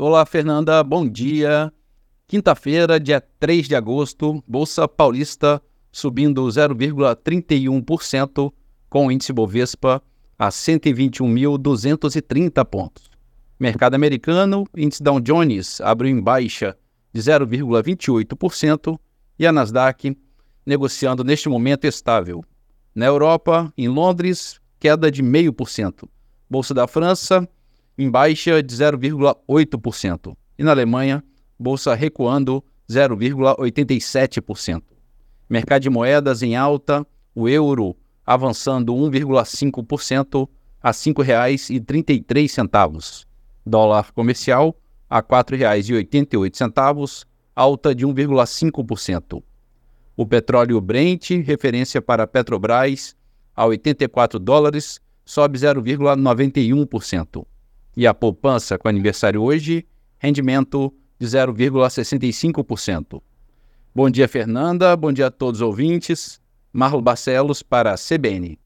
Olá, Fernanda, bom dia. Quinta-feira, dia 3 de agosto, Bolsa Paulista subindo 0,31%, com o índice Bovespa a 121.230 pontos. Mercado americano, índice Dow Jones abriu em baixa de 0,28% e a Nasdaq negociando neste momento estável. Na Europa, em Londres, queda de 0,5%. Bolsa da França em baixa de 0,8%. E na Alemanha, bolsa recuando 0,87%. Mercado de moedas em alta, o euro avançando 1,5% a R$ 5,33. Dólar comercial a R$ 4,88, alta de 1,5%. O petróleo Brent, referência para a Petrobras, a 84 dólares, sobe 0,91%. E a poupança com aniversário hoje, rendimento de 0,65%. Bom dia, Fernanda. Bom dia a todos os ouvintes. Marlo Barcelos para a CBN.